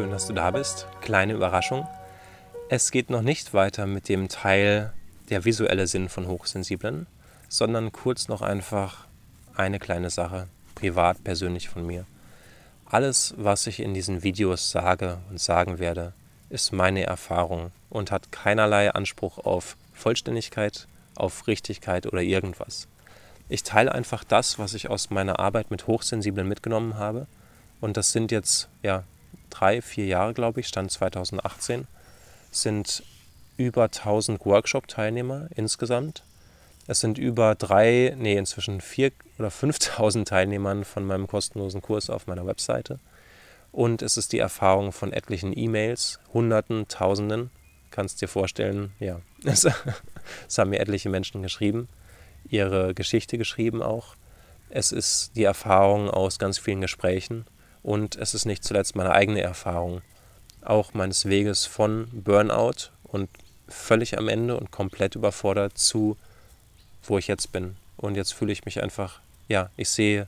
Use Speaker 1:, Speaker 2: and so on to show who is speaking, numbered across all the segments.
Speaker 1: schön, dass du da bist. Kleine Überraschung. Es geht noch nicht weiter mit dem Teil der visuelle Sinn von Hochsensiblen, sondern kurz noch einfach eine kleine Sache, privat, persönlich von mir. Alles, was ich in diesen Videos sage und sagen werde, ist meine Erfahrung und hat keinerlei Anspruch auf Vollständigkeit, auf Richtigkeit oder irgendwas. Ich teile einfach das, was ich aus meiner Arbeit mit Hochsensiblen mitgenommen habe. Und das sind jetzt ja drei, vier Jahre, glaube ich, Stand 2018, sind über 1000 Workshop-Teilnehmer insgesamt. Es sind über drei, nee, inzwischen vier oder 5000 Teilnehmern von meinem kostenlosen Kurs auf meiner Webseite. Und es ist die Erfahrung von etlichen E-Mails, Hunderten, Tausenden. Kannst dir vorstellen, ja, es, es haben mir etliche Menschen geschrieben, ihre Geschichte geschrieben auch. Es ist die Erfahrung aus ganz vielen Gesprächen und es ist nicht zuletzt meine eigene Erfahrung, auch meines Weges von Burnout und völlig am Ende und komplett überfordert zu, wo ich jetzt bin. Und jetzt fühle ich mich einfach, ja, ich sehe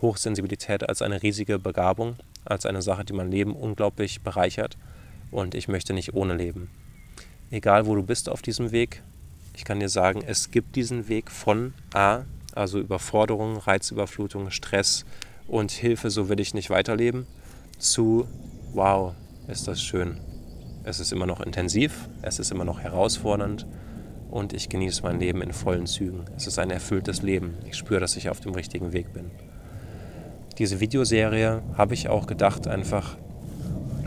Speaker 1: Hochsensibilität als eine riesige Begabung, als eine Sache, die mein Leben unglaublich bereichert und ich möchte nicht ohne leben. Egal wo du bist auf diesem Weg, ich kann dir sagen, es gibt diesen Weg von A, also Überforderung, Reizüberflutung, Stress und Hilfe, so will ich nicht weiterleben, zu wow, ist das schön. Es ist immer noch intensiv, es ist immer noch herausfordernd und ich genieße mein Leben in vollen Zügen. Es ist ein erfülltes Leben. Ich spüre, dass ich auf dem richtigen Weg bin. Diese Videoserie habe ich auch gedacht, einfach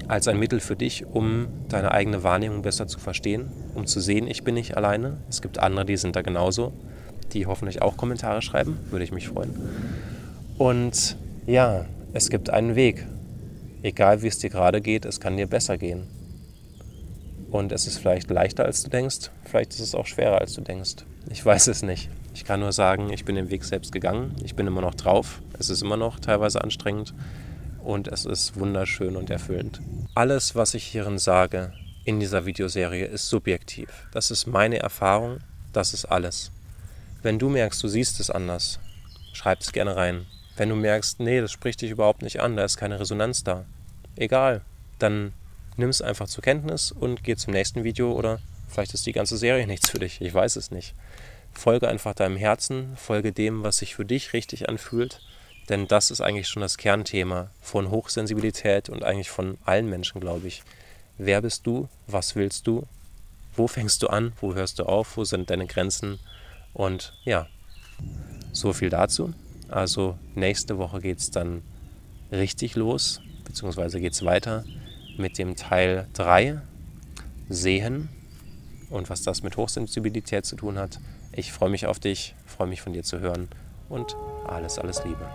Speaker 1: als ein Mittel für dich, um deine eigene Wahrnehmung besser zu verstehen, um zu sehen, ich bin nicht alleine. Es gibt andere, die sind da genauso, die hoffentlich auch Kommentare schreiben, würde ich mich freuen. Und ja, es gibt einen Weg. Egal wie es dir gerade geht, es kann dir besser gehen. Und es ist vielleicht leichter, als du denkst, vielleicht ist es auch schwerer, als du denkst. Ich weiß es nicht. Ich kann nur sagen, ich bin den Weg selbst gegangen. Ich bin immer noch drauf. Es ist immer noch teilweise anstrengend und es ist wunderschön und erfüllend. Alles, was ich hierin sage in dieser Videoserie, ist subjektiv. Das ist meine Erfahrung, das ist alles. Wenn du merkst, du siehst es anders, schreib es gerne rein. Wenn du merkst, nee, das spricht dich überhaupt nicht an, da ist keine Resonanz da, egal, dann nimm es einfach zur Kenntnis und geh zum nächsten Video oder vielleicht ist die ganze Serie nichts für dich, ich weiß es nicht. Folge einfach deinem Herzen, folge dem, was sich für dich richtig anfühlt, denn das ist eigentlich schon das Kernthema von Hochsensibilität und eigentlich von allen Menschen, glaube ich. Wer bist du? Was willst du? Wo fängst du an? Wo hörst du auf? Wo sind deine Grenzen? Und ja, so viel dazu. Also nächste Woche geht es dann richtig los, beziehungsweise geht es weiter mit dem Teil 3, Sehen und was das mit Hochsensibilität zu tun hat. Ich freue mich auf dich, freue mich von dir zu hören und alles, alles Liebe.